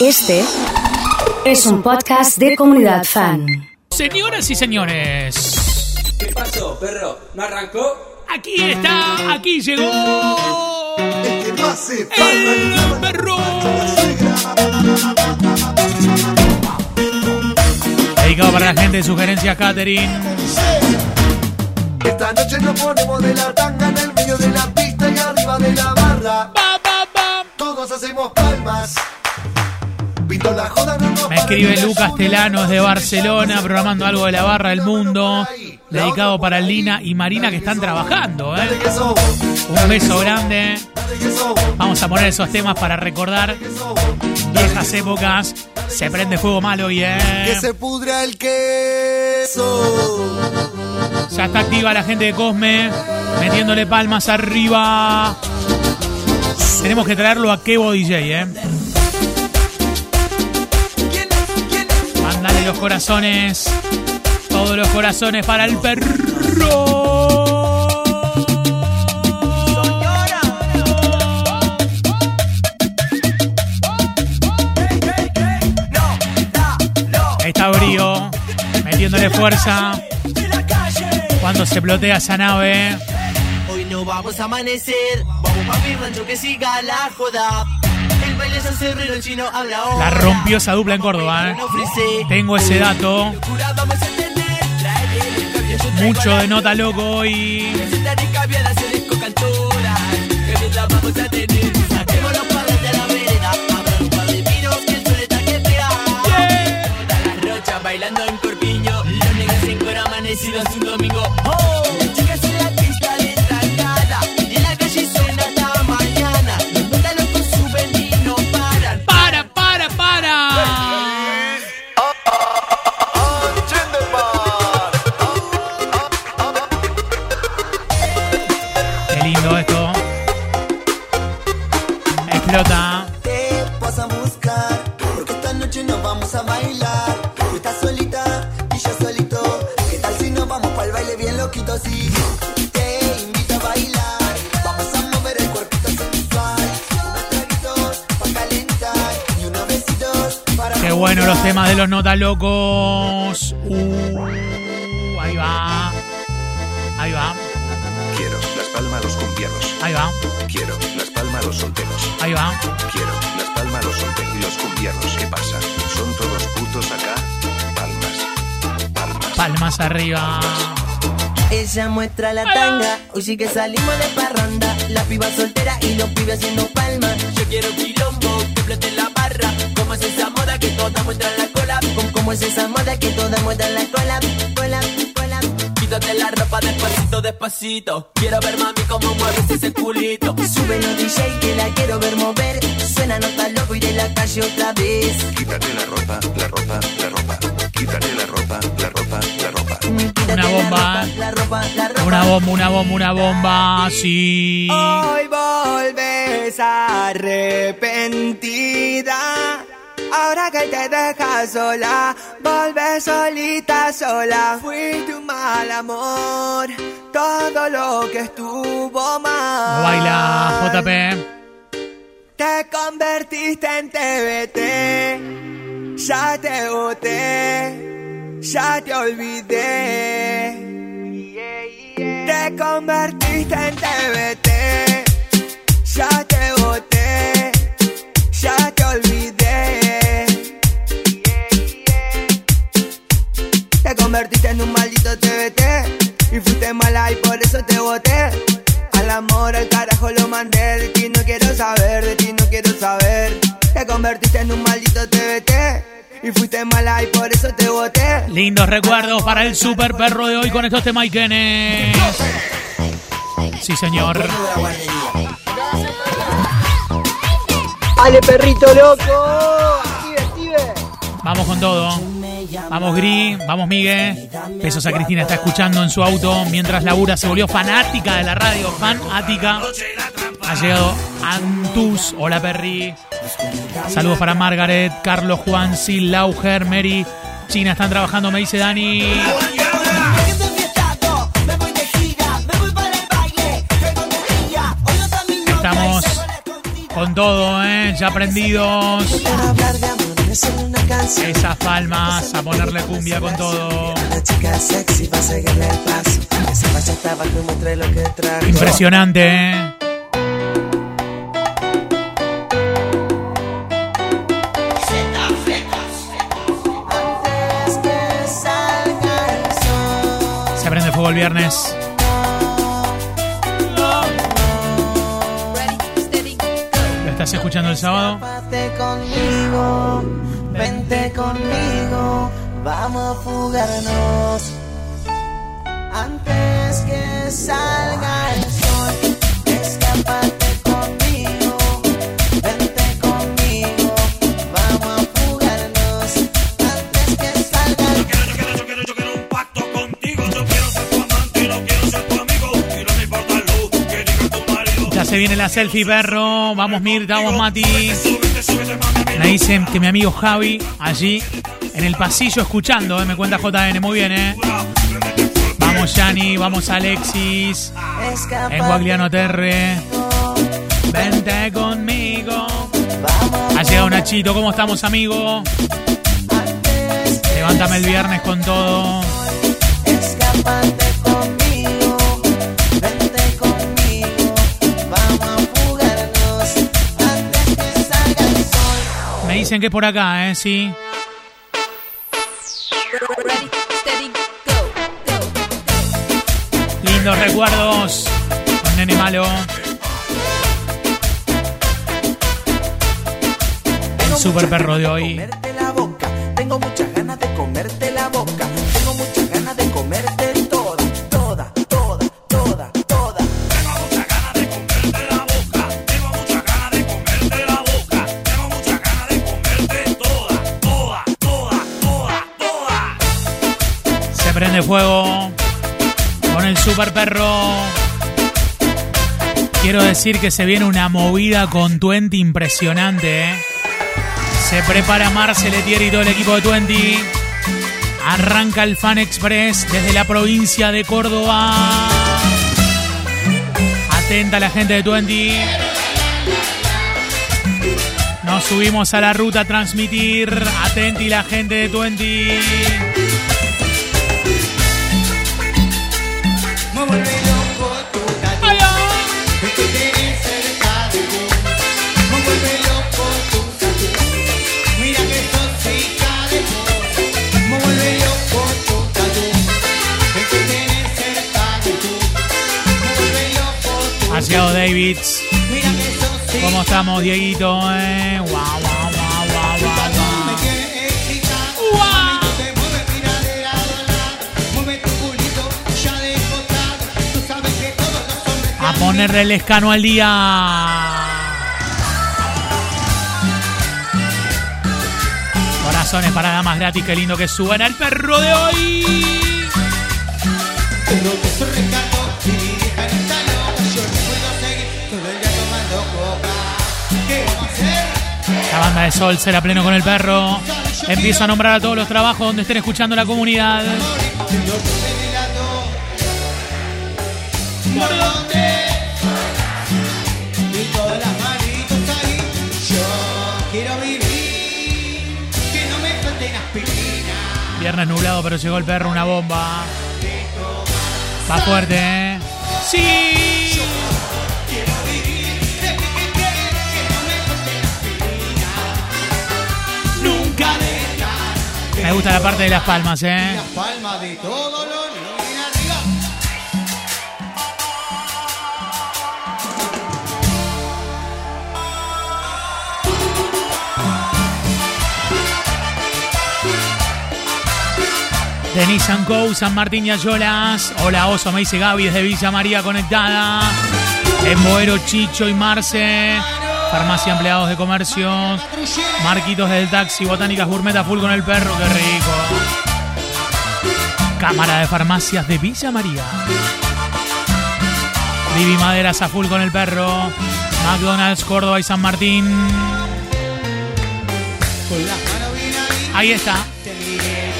Este es un podcast de comunidad fan. Señoras y señores, ¿Qué pasó, perro? ¿No arrancó? aquí está, aquí llegó El que no hace el palma perro. Dedicado para la gente de sugerencias catering. Esta noche nos ponemos de la tanga en el medio de la pista y arriba de la Me escribe Lucas subimos Telano la de Barcelona, programando algo de la barra del mundo. Dedicado para Lina y Marina que están trabajando, ¿eh? que Un beso grande. que Vamos a poner esos temas para recordar que viejas épocas. Se prende fuego malo y Que eh. se pudra el queso. Ya está activa la gente de Cosme, metiéndole palmas arriba. Tenemos que traerlo a Kevo DJ, eh. Los corazones. Todos los corazones para el perro. Está Brío, metiéndole fuerza. Cuando se plotea esa nave. Hoy no vamos a amanecer, vamos pa' mi rancho que siga la joda. La rompió esa dupla en Córdoba, eh. Tengo ese dato. Mucho de nota loco hoy. Los nota locos. Uh, ahí va. Ahí va. Quiero las palmas a los cumbieros. Ahí va. Quiero las palmas a los solteros. Ahí va. Quiero las palmas a los solteros y los cumbieros. ¿Qué pasa? ¿Son todos putos acá? Palmas. Palmas. Palmas arriba. Ella muestra la tanga, hoy sí que salimos de parranda. La piba soltera y los pibes haciendo palmas. Yo quiero quilombo, que explote la barra. ¿Cómo es esa moda que todas muestran la cola? ¿Cómo, cómo es esa moda que todas muestran la cola? Cola, cola. Quítate la ropa despacito, despacito. Quiero ver mami cómo mueves ese culito. Sube los DJ que la quiero ver mover. Suena nota loco y de la calle otra vez. Quítate la ropa, la ropa, la ropa. Quítate la ropa, la ropa, la ropa. Quítate Una la bomba. ropa, La ropa, la ropa. Una bomba, una bomba, una bomba. Sí. Hoy volves arrepentida. Ahora que te dejas sola, volves solita sola. Fui tu mal amor, todo lo que estuvo mal. Baila JP. Te convertiste en TVT, ya te boté, ya te olvidé. Te convertiste en TVT, ya te boté, convertiste en un maldito TVT y fuiste mala y por eso te boté. Al amor, al carajo lo mandé, de ti no quiero saber, de ti no quiero saber. Te convertiste en un maldito TVT y fuiste mala y por eso te boté. Lindos recuerdos para el super perro de hoy con estos temaiquenes. Sí, señor. ¡Ale, perrito loco! ¡Active, active! Vamos con todo. Vamos Gris, vamos Miguel. Besos a Cristina, está escuchando en su auto mientras labura, se volvió fanática de la radio, fanática. Ha llegado Antus, hola Perry. Saludos para Margaret, Carlos, Juan, Sil, Lauger, Mary. China están trabajando, me dice Dani. Estamos Con todo, ¿eh? Ya prendidos. Esas palmas, a ponerle cumbia con todo. Impresionante, ¿eh? Se prende fuego el viernes. Estás escuchando el sábado? Conmigo, vente conmigo, vamos a fugarnos. Antes que salga el se viene la selfie, perro. Vamos, Mirta, vamos, Mati. Me dicen que mi amigo Javi, allí en el pasillo escuchando, ¿eh? me cuenta JN. Muy bien, ¿eh? Vamos, Yani, vamos, Alexis. En Guagliano Terre. Vente conmigo. Ha llegado Nachito, ¿cómo estamos, amigo? Levántame el viernes con todo. Escápate conmigo, dicen que por acá, ¿eh? Sí. Lindos recuerdos con Nene Malo. El super perro de hoy. Prende fuego con el super perro. Quiero decir que se viene una movida con Twenty impresionante. ¿eh? Se prepara Marcel Etier y todo el equipo de Twenty. Arranca el Fan Express desde la provincia de Córdoba. Atenta la gente de Twenty. Nos subimos a la ruta a transmitir. Atenti la gente de Twenty. Davids. ¿Cómo estamos, Dieguito? Eh? Guau, ponerle el escano al día. Corazones para damas gratis, qué lindo que suban al perro de hoy. El. La banda de Sol será pleno con el perro. Empiezo a nombrar a todos los trabajos donde estén escuchando la comunidad. Viernes nublado, pero llegó el perro, una bomba. Va fuerte, ¿eh? ¡Sí! Nunca Me gusta la parte de las palmas, ¿eh? las palmas de todo lo Denis Co, San Martín y Ayolas. Hola Oso, me dice Gaby desde Villa María conectada. En Boero, Chicho y Marce. Farmacia Empleados de Comercio. Marquitos del Taxi, Botánicas Gourmet full con el perro, qué rico. Cámara de Farmacias de Villa María. Vivi Maderas a full con el perro. McDonald's, Córdoba y San Martín. Ahí. Está.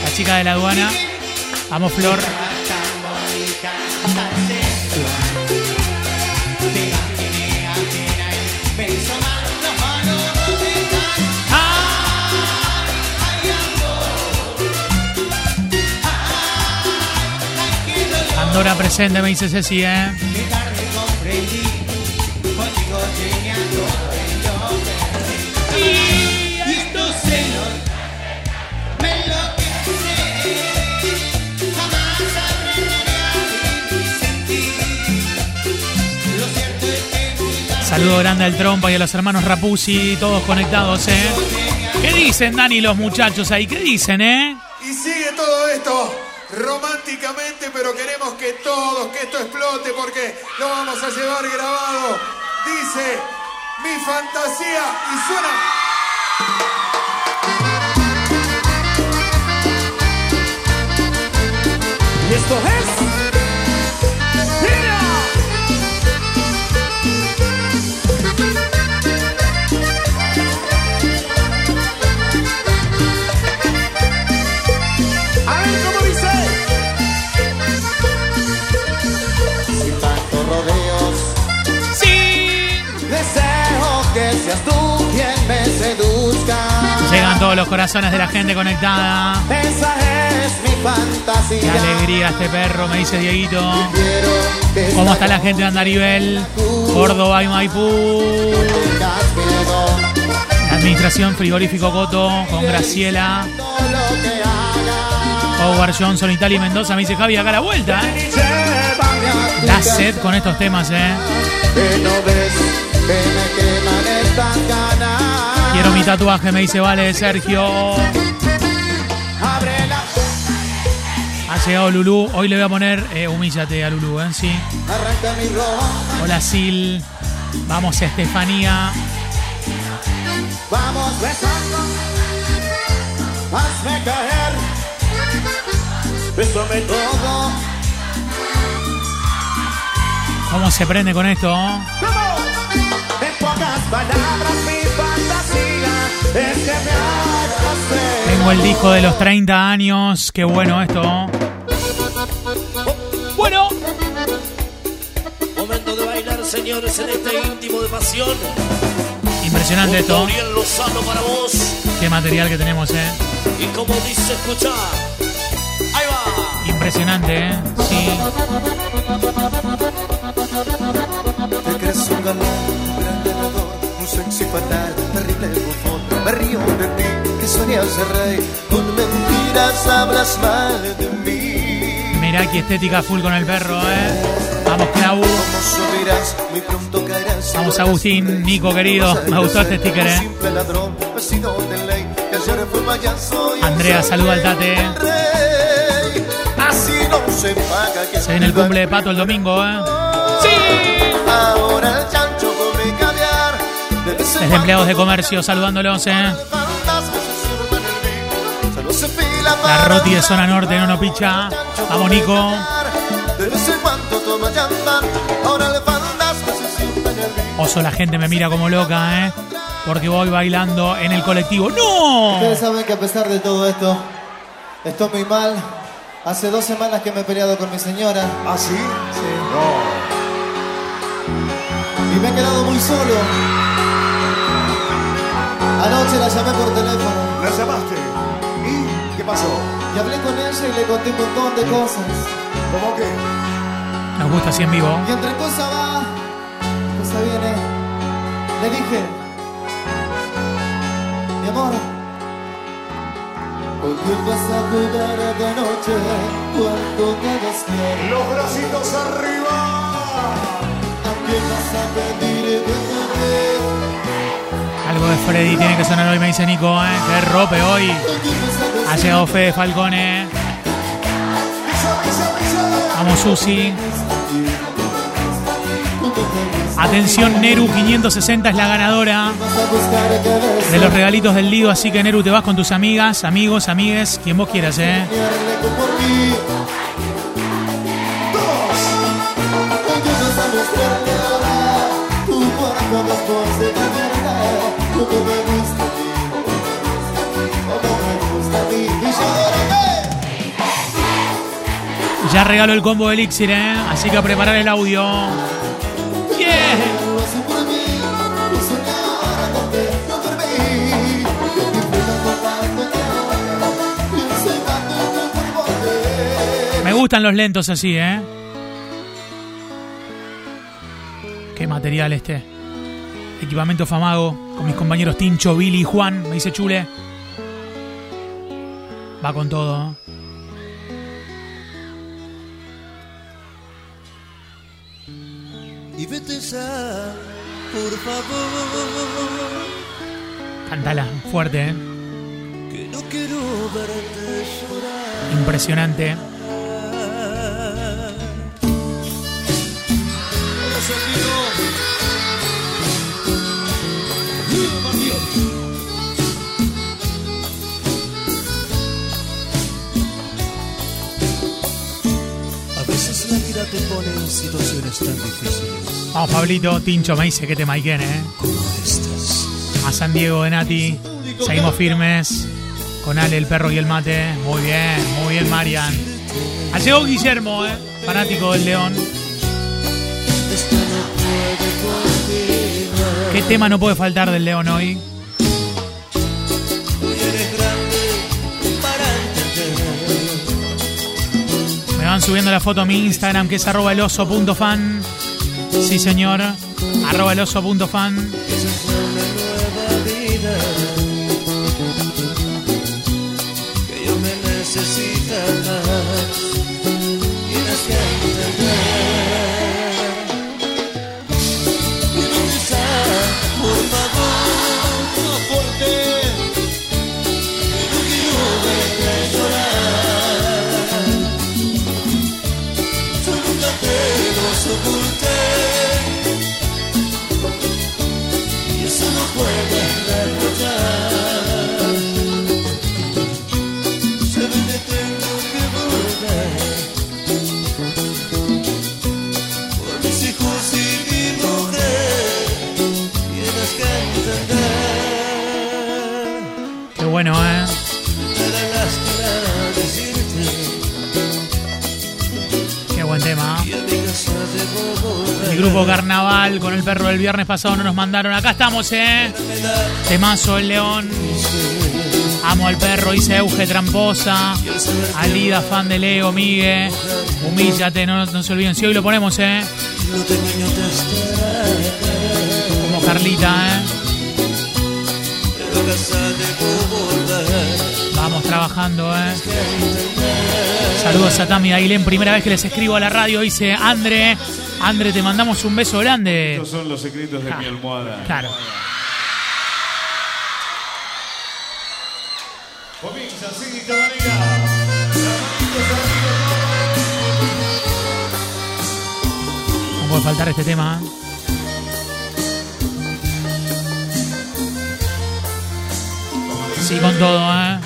La chica de la aduana. Vamos, Flor. Andorra presente, me dice Ceci, ¿eh? Saludo grande al Trompa y a los hermanos Rapuzzi, todos conectados, ¿eh? ¿Qué dicen, Dani, los muchachos ahí? ¿Qué dicen, eh? Y sigue todo esto románticamente, pero queremos que todos, que esto explote porque lo vamos a llevar grabado. Dice mi fantasía y suena. Y esto seas tú quien me seduzca. Llegan todos los corazones de la gente conectada. Esa es mi fantasía. Qué alegría este perro, me dice Dieguito. ¿Cómo está la gente de Andarivel? Córdoba y Maipú. La administración Frigorífico Coto con Graciela. Howard Johnson, Italia y Mendoza. Me dice Javi acá a la vuelta. ¿eh? Da sed con estos temas, ¿eh? Que no ves que me ganas. Quiero mi tatuaje, me dice Vale Sergio. Ha llegado Lulú. Hoy le voy a poner. Eh, humíllate a Lulú, ¿eh? Sí. Hola Sil. Vamos Estefanía. Vamos besando. Hazme caer. Bésame todo. ¿Cómo se prende con esto? Palabras, mi fantasía es que me. Tengo el disco de los 30 años. Qué bueno esto. Bueno. Momento de bailar, señores, en este íntimo de pasión. Impresionante esto. Gabriel Lozano para vos. Qué material que tenemos, ¿eh? Y como dice, escucha. Ahí va. Impresionante, ¿eh? Sí. Te crees un galán, sexy fatal, terrible bufón. Me río de ti, que soñas ser rey, con mentiras hablas mal de mí. Mirá qué estética full con el perro, ¿eh? Vamos, Clau. Vamos, Agustín, Nico, querido. Me gustó este sticker, ¿eh? de que Andrea, saluda al Tate. se que viene el cumple de Pato el domingo, ¿eh? Ahora el Desde empleados de comercio saludándolos, ¿eh? La Roti de zona norte, no no picha. Vamos, Nico. Oso, la gente me mira como loca, ¿eh? Porque voy bailando en el colectivo. ¡No! Ustedes saben que a pesar de todo esto, estoy muy mal. Hace dos semanas que me he peleado con mi señora. ¿Ah, sí? Sí. Y me he quedado muy solo. Anoche la llamé por teléfono ¿La llamaste? ¿Y qué pasó? y hablé con ella y le conté un montón de cosas. ¿Cómo que? Nos gusta así en vivo. Y entre cosa va, cosa viene. Le dije, mi amor, ¿por qué vas a jugar de noche cuando te despiertes? Los bracitos arriba. ¿A quién vas a pedir? Algo Freddy tiene que sonar hoy, me dice Nico, ¿eh? Qué rope hoy. Ha llegado Fede Falcone. Vamos, Susi. Atención, Neru 560 es la ganadora de los regalitos del Lido. Así que, Neru, te vas con tus amigas, amigos, amigues, quien vos quieras, ¿eh? Ya regaló el combo de Elixir, ¿eh? Así que a preparar el audio. Me gustan los lentos así, ¿eh? Qué material este. Equipamiento Famago con mis compañeros Tincho, Billy y Juan, me dice Chule. Va con todo. ¿eh? Y vete ya, por favor, Cántala, fuerte, ¿eh? que no quiero verte llorar. impresionante. Hola, te pone en situaciones tan difíciles Vamos, Pablito, Tincho me dice que te maiquen, ¿eh? como estas. A San Diego de Nati. Seguimos firmes. Con Ale, el perro y el mate. Muy bien, muy bien, Marian. Ha llegado Guillermo, ¿eh? Fanático del León. ¿Qué tema no puede faltar del León? Hoy subiendo la foto a mi Instagram que es arroba eloso.fan. Sí, señor. Arroba eloso.fan. viernes pasado no nos mandaron. Acá estamos, ¿eh? Temazo el León. Amo al perro, dice Euge Tramposa. Alida, fan de Leo, Migue. Humíllate, no, no se olviden. Si hoy lo ponemos, ¿eh? Como Carlita, ¿eh? Vamos trabajando, ¿eh? Saludos a Tami Aguilén. Primera vez que les escribo a la radio. Dice Andre. Andre, te mandamos un beso grande. Estos son los secretos de mi almohada. Claro. Comienza así. No puede faltar este tema. ¿eh? Sí, con todo, ¿eh?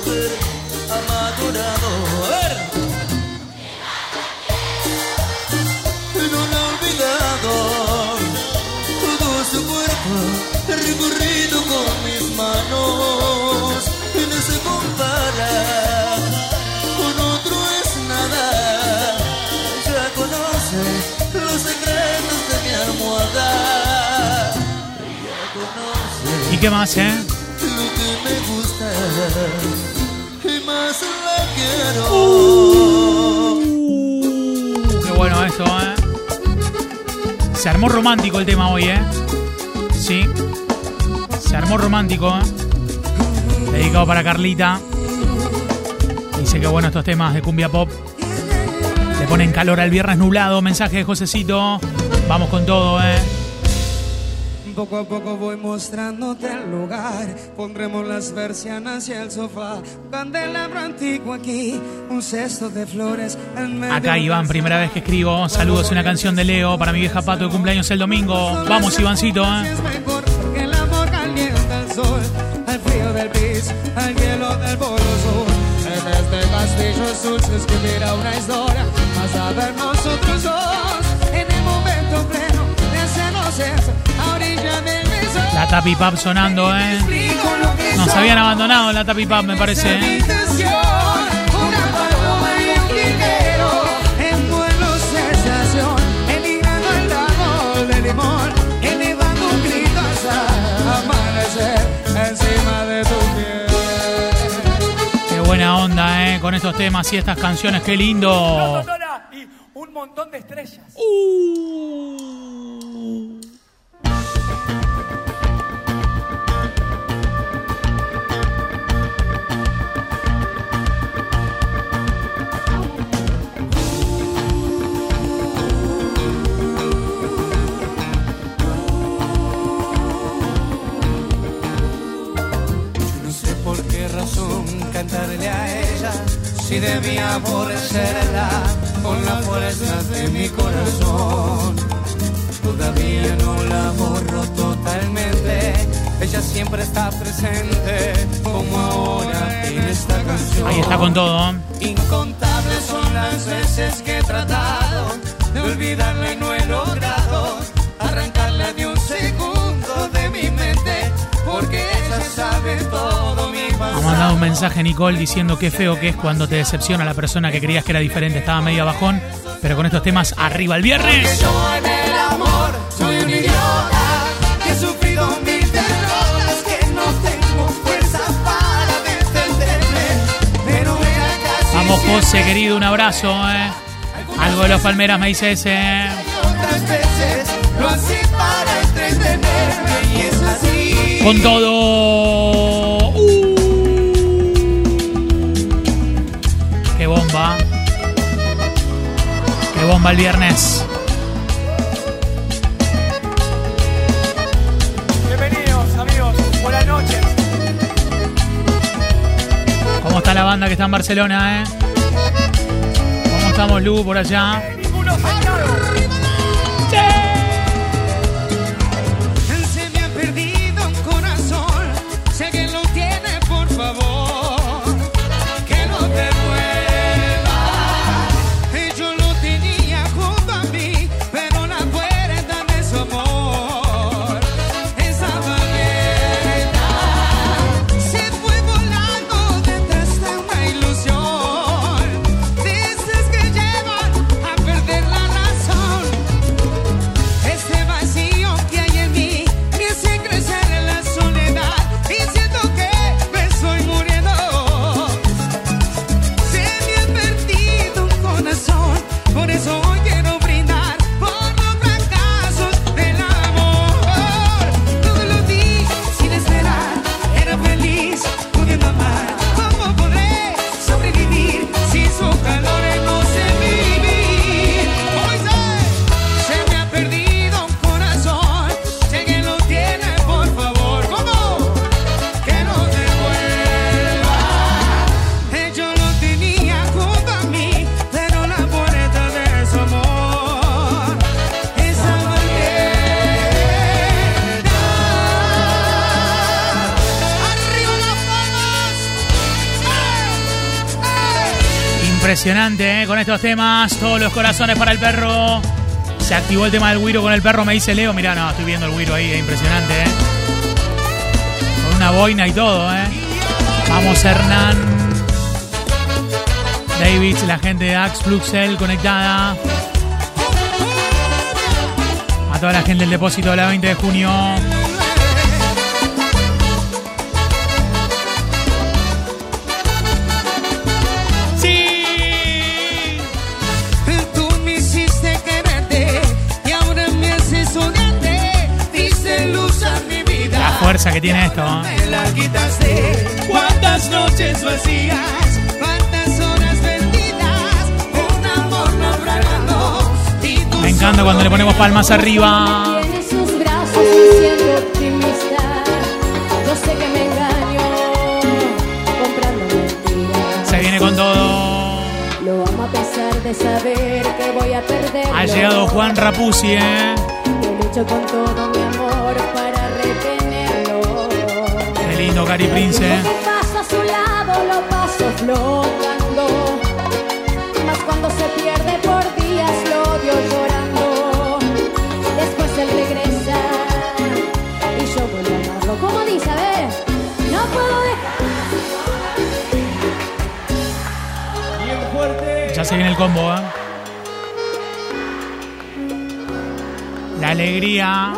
Una mujer ha madurado. A ver. No la he olvidado, todo su cuerpo recorrido con mis manos y no se compara con otro es nada ya conoce los secretos de mi almohada ya conoce ¿Y qué más, eh? lo que me gusta quiero Qué bueno esto, ¿eh? Se armó romántico el tema hoy, ¿eh? Sí. Se armó romántico, ¿eh? Dedicado para Carlita. Dice que bueno estos temas de cumbia pop. Le ponen calor al viernes nublado. Mensaje de Josecito. Vamos con todo, ¿eh? Poco a poco voy mostrándote el lugar. Pondremos las persianas y el sofá. Candelabro antiguo aquí, un cesto de flores. En medio Acá Iván, primera vez que escribo. Saludos, una canción de Leo para mi vieja Pato de cumpleaños el domingo. Vamos, Ivancito, ¿eh? El amor calienta el sol, al frío del piso, al hielo del polo sur. En este castillo azul se escribirá una historia, más a ver nosotros dos, en el momento pleno de hacernos conoces a orilla del beso. La Tapi Pub sonando, ¿eh? Nos habían abandonado la Tapi Pub, me parece, ¿eh? Qué buena onda, ¿eh? Con estos temas y estas canciones, qué lindo. Y un montón de estrellas. No cantarle a ella si debía aborrecerla con la fuerza de mi corazón. Todavía no la borro totalmente, ella siempre está presente como ahora en esta canción. Ahí está con todo. Incontables son las veces que he tratado de olvidarla y no he logrado arrancarla de un segundo de mi mente porque ella sabe todo Ha mandado un mensaje Nicole diciendo qué feo que es cuando te decepciona la persona que creías que era diferente, estaba medio bajón, pero con estos temas arriba el viernes. Vamos José, querido, un abrazo, ¿eh? Algo de los Palmeras me dice ese. ¿eh? Con todo. Uh. Bomba. Qué bomba el viernes. Bienvenidos, amigos. Buenas noches. ¿Cómo está la banda que está en Barcelona, eh? ¿Cómo estamos, Lu, por allá? Impresionante, ¿eh? Con estos temas, todos los corazones para el perro. Se activó el tema del Wiro con el perro, me dice Leo. Mirá, no, estoy viendo el Wiro ahí, es impresionante, ¿eh? Con una boina y todo, ¿eh? Vamos, Hernán. David, la gente de Axe Fluxel conectada. A toda la gente del depósito de la 20 de junio. Fuerza que tiene esto, ¿eh? Me la quitaste. Cuántas noches vacías, cuántas horas perdidas. Un amor naufragando. Y tú Me encanta cuando le ponemos palmas arriba. Se viene con todo. Lo amo a pesar de saber que voy a perder. Ha llegado Juan Rapuzzi, ¿eh? Con todo Gary Prince. ¿eh? Paso a su lado, lo paso flotando. Mas cuando se pierde por días, lo odio llorando. Después él regresa y yo vuelvo a amarlo. Como dice, a ver, no puedo dejar. Bien fuerte. Ya se viene el combo, ¿eh? La alegría.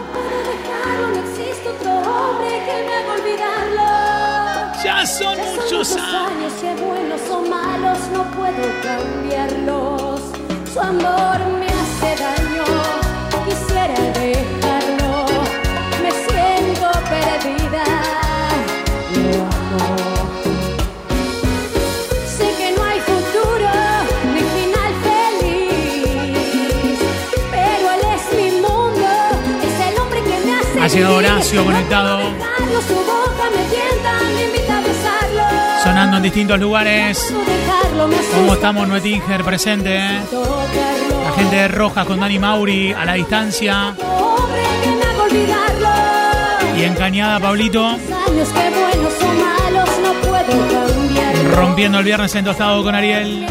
Muchos años. que buenos o malos no puedo cambiarlos. Su amor me hace daño. Quisiera dejarlo. Me siento perdida. Lo amo. Sé que no hay futuro ni final feliz. Pero él es mi mundo. Es el hombre que me hace. Ha vivir. Horacio conectado. Sonando en distintos lugares. ¿Cómo estamos, Noetinger presente? eh? La gente de Rojas con Dani Mauri a la distancia. Y en Cañada, Pablito, rompiendo el viernes en tostado con Ariel.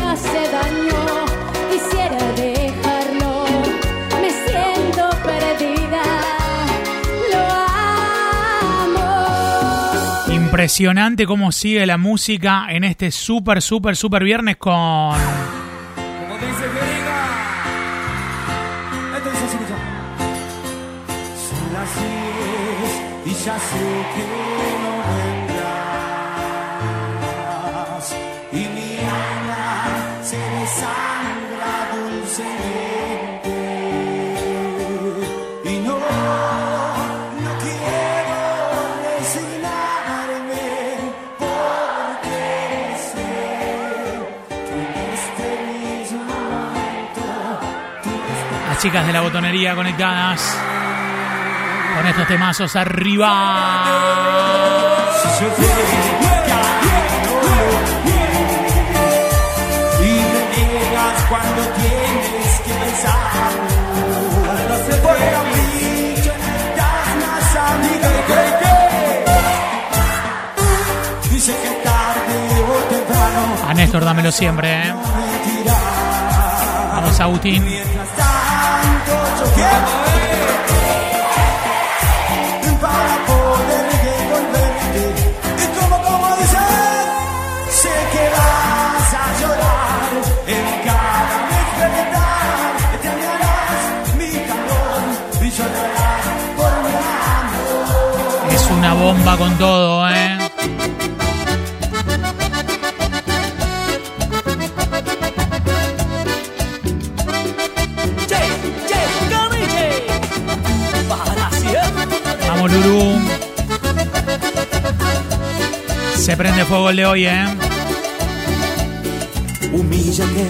Impresionante cómo sigue la música en este súper, súper, súper viernes con. Como dice así, escucha. Son las diez y ya sé que no vendrás. Y mi alma se desangra dulcemente. Chicas de la botonería conectadas. Con estos temazos arriba. Y cuando tienes que pensar. A Néstor, dámelo siempre, ¿eh? Vamos, Agustín. Bomba con todo, ¿eh? Vamos. Se prende fuego el de hoy, ¿eh? Humíllate,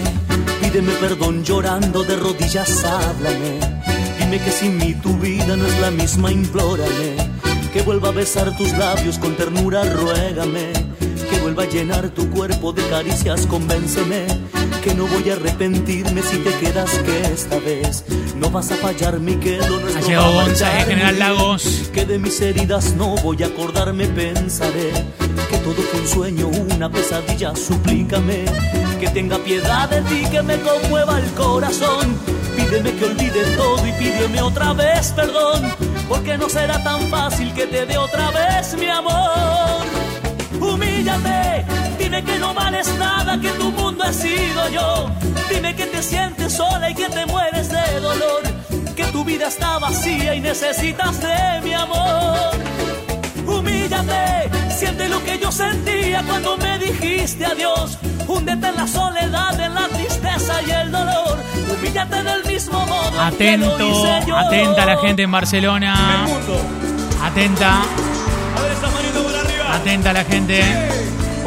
pídeme perdón llorando de rodillas, háblame. Dime que sin mí tu vida no es la misma, implórame. Que vuelva a besar tus labios con ternura, ruégame. Que vuelva a llenar tu cuerpo de caricias, convénceme. Que no voy a arrepentirme si te quedas, que esta vez no vas a fallarme, que lo nuestro Ha llegado va a Gonza, eh, marcharme. General Lagos. Que de mis heridas no voy a acordarme, pensaré que todo fue un sueño, una pesadilla, suplícame que tenga piedad de ti, que me conmueva el corazón. Pídeme que olvide todo y pídeme otra vez perdón, porque no será tan fácil que te dé otra vez mi amor. Humíllate, dime que no vales nada, que tu mundo he sido yo. Dime que te sientes sola y que te mueres de dolor, que tu vida está vacía y necesitas de mi amor. Humíllate, siente lo que yo sentía cuando me dijiste adiós. Húndete en la soledad, en la tristeza y el dolor. Humíllate del mismo modo que lo Atento, hice yo. atenta la gente en Barcelona. Atenta, A ver esa manito por arriba. atenta la gente.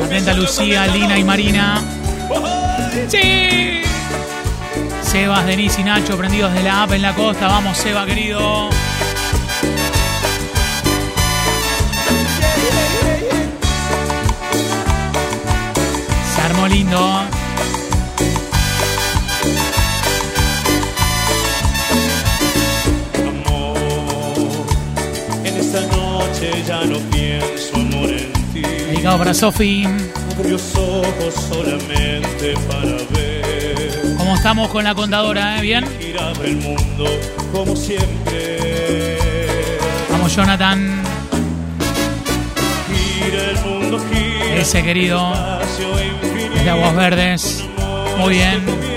Atenta Lucía, Lina y Marina. Sí. Sebas, Denise y Nacho prendidos de la app en la costa. Vamos, Seba, querido. Se armó lindo. En esta noche ya no amor en para Sofi. Ojos solamente para ver. ¿Cómo estamos con la contadora, eh? ¿Bien? El mundo como siempre. Vamos, Jonathan. Gira el mundo, gira. Ese querido. De Aguas Verdes. Muy bien.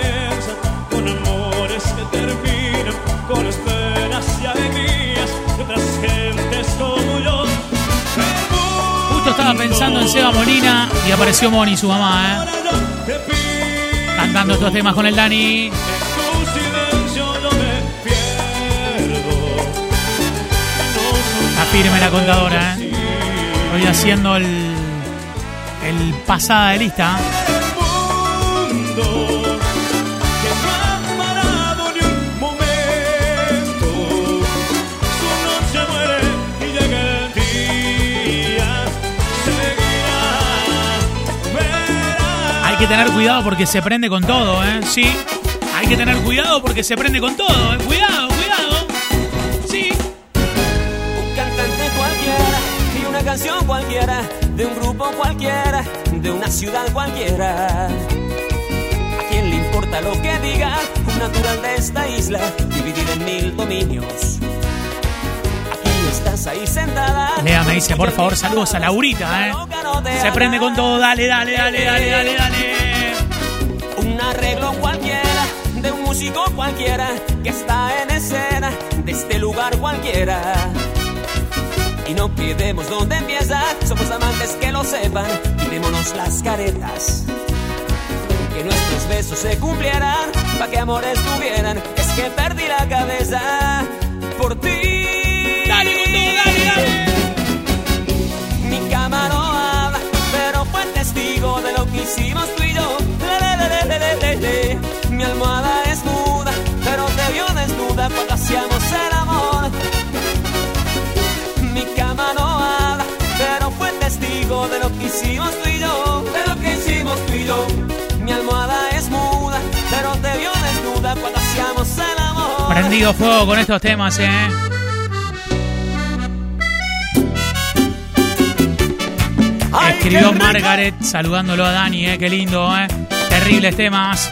Estaba pensando en Seba Molina y apareció Moni, su mamá, ¿eh? Cantando estos temas con el Dani. Está firme la contadora, ¿eh? Hoy haciendo el, el pasada de lista. Tener cuidado porque se prende con todo, ¿eh? Sí. Hay que tener cuidado porque se prende con todo, ¿eh? Cuidado, cuidado. Sí. Un cantante cualquiera y una canción cualquiera, de un grupo cualquiera, de una ciudad cualquiera. ¿A quién le importa lo que diga un natural de esta isla, dividida en mil dominios? Aquí estás ahí sentada. Lea me dice, por favor, saludos a Laurita, ¿eh? Se prende con todo, dale, dale, dale, dale, dale, dale. Músico cualquiera, que está en escena, de este lugar cualquiera. Y no pidemos dónde empieza, somos amantes que lo sepan, quitémonos las caretas. Que nuestros besos se cumplieran, pa' que amores tuvieran, es que perdí la cabeza por ti. Dale todo, dale, dale. Fuego con estos temas, ¿eh? Escribió Margaret saludándolo a Dani, ¿eh? Qué lindo, ¿eh? Terribles temas.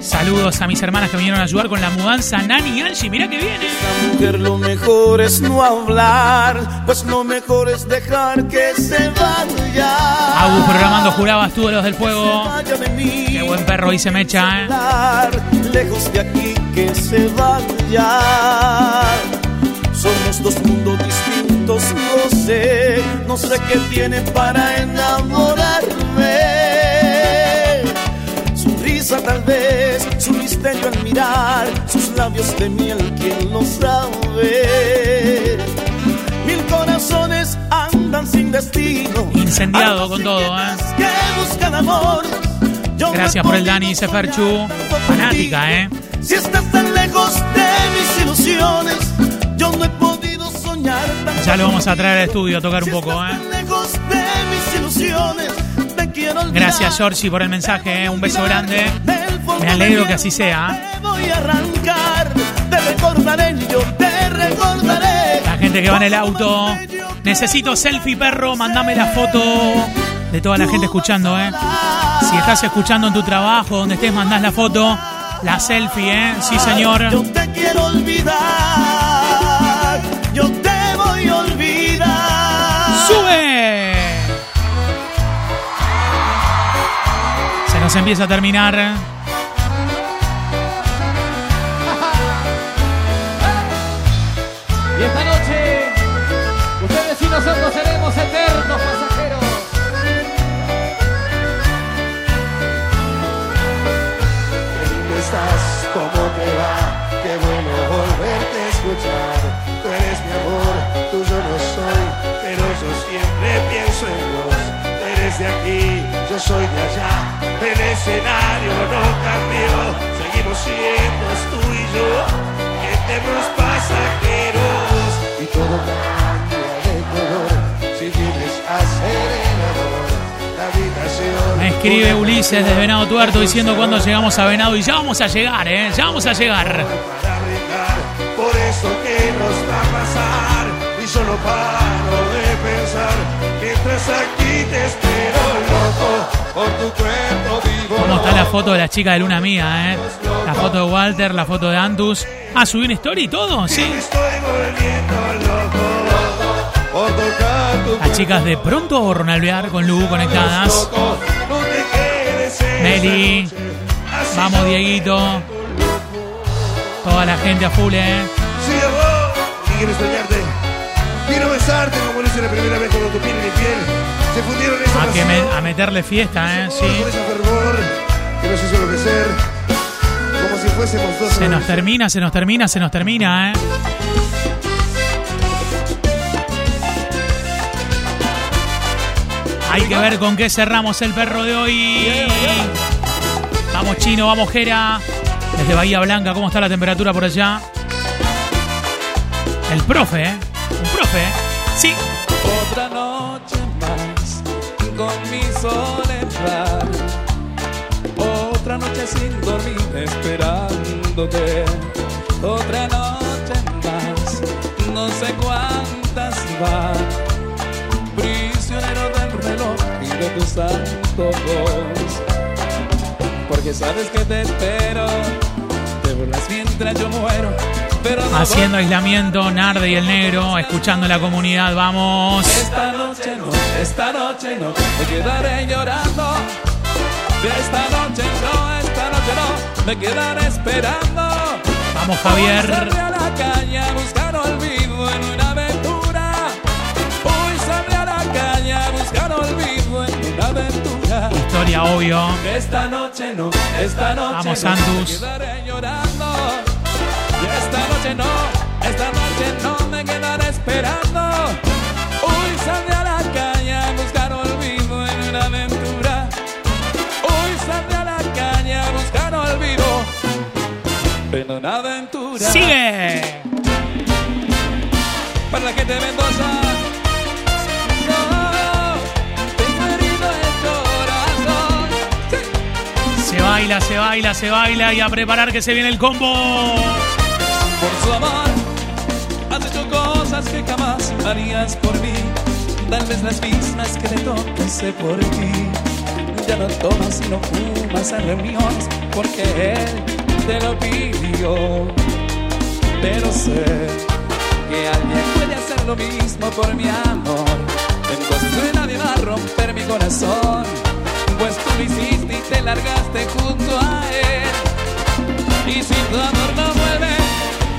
Saludos a mis hermanas que vinieron a ayudar con la mudanza. Nani y Angie, mirá que viene. mujer lo mejor es no hablar, pues lo mejor es dejar que se vaya. Agus programando jurabas tú de los del fuego. Qué buen perro dice Mecha, ¿eh? lejos de aquí que se vaya. Somos dos mundos distintos, no sé, no sé qué tiene para enamorarme. Su risa tal vez, su misterio al mirar, sus labios de miel, quién lo sabe. Mil corazones andan sin destino. Incendiado con todo, ¿eh? Que buscan amor. Gracias por el Dani, dice Ferchu. Fanática, ¿eh? Si estás tan lejos de mis ilusiones, yo no he podido soñar tan Ya lo vamos a traer al estudio a tocar un poco, ¿eh? lejos de mis ilusiones. Te quiero olvidar. Gracias, Georgie, por el mensaje, ¿eh? Un beso grande. Me alegro que así sea. ¿eh? Te voy a arrancar, te recordaré, yo te recordaré. La gente que va en el auto. Necesito selfie, perro. Mandame la foto de toda la gente escuchando, ¿eh? Si estás escuchando en tu trabajo, donde estés, mandás la foto. La selfie, ¿eh? Sí, señor. Yo te quiero olvidar, yo te voy a olvidar. ¡Sube! Se nos empieza a terminar. Y esta noche, ustedes y nosotros seremos eternos Eres de aquí, yo soy de allá, el escenario no cambió, seguimos siendo tú y yo, eternos pasajeros. Y todo cambia de color, si vienes a ser. Me escribe Ulises desde Venado Tuerto diciendo cuándo llegamos a Venado. Y ya vamos a llegar, ¿eh? Ya vamos a llegar. Por eso que nos va a pasar Y yo no paro de pensar Mientras aquí ¿Cómo está la foto de la chica de Luna Mía, eh? La foto de Walter, la foto de Antus. Ah, subí una story y todo, sí. Las chicas de pronto hornalvear con Lu conectadas. Meli. Vamos, Dieguito. Toda la gente a full, eh. Y quiero soñarte. Quiero besarte como lo hice la primera vez cuando tu piel y piel se fundieron en esa A, que pasión. me- a meterle fiesta, eh. Con Sí. ese fervor que nos hizo enloquecer. Como si fuésemos dos. Se nos termina, se nos termina, se nos termina, eh. Hay que ver con qué cerramos el perro de hoy. Vamos chino, vamos Jera. Desde Bahía Blanca, ¿cómo está la temperatura por allá? El profe, ¿eh? Un profe, ¿eh? Sí. Otra noche más con mi soledad. Otra noche sin dormir esperándote. Otra noche más, no sé cuántas van. Prisionero del reloj y de tus antojos. Porque sabes que te espero. Te burlas mientras yo muero. Haciendo aislamiento, Narde y el negro, escuchando la comunidad, vamos. Esta noche no, esta noche no, me quedaré llorando. Esta noche no, esta noche no, me quedaré esperando. Vamos, Javier. Hoy saldré a la calle a buscar olvido en una aventura. Hoy saldré a la calle a buscar olvido en una aventura. Historia, obvio. Esta noche no, esta noche Vamos, no, Santos. me quedaré llorando. Noche no, esta noche no me quedaré esperando. Hoy saldré a la calle a buscar olvido en una aventura. Hoy saldré a la calle a buscar olvido en una aventura. ¡Sigue! Para la gente de Mendoza. Se baila, se baila, se baila y a preparar que se viene el combo. Por su amor, has hecho cosas que jamás harías por mí. Tal vez las mismas que te hice por ti. Ya no tomas y no fumas en reuniones porque él te lo pidió. Pero sé que alguien puede hacer lo mismo por mi amor. Entonces nadie va a romper mi corazón. Pues tú lo hiciste y te largaste junto a él. Y si tu amor no vuelve,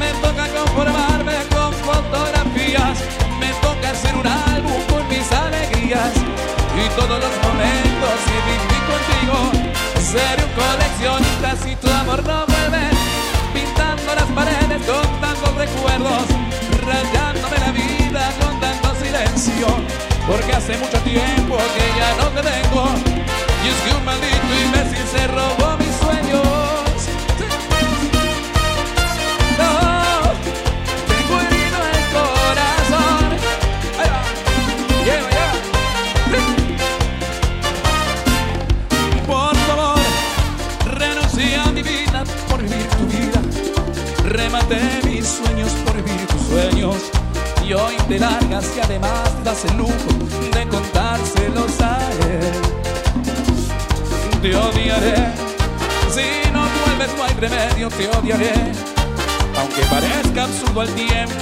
me toca conformarme con fotografías. Me toca hacer un álbum con mis alegrías. Y todos los momentos que viví contigo. Seré un coleccionista si tu amor no vuelve. Pintando las paredes con tantos recuerdos. Rayándome la vida con tanto silencio. Porque hace mucho tiempo que ya no te tengo. Y es que un maldito imbécil se robó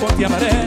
tiempo, te amaré.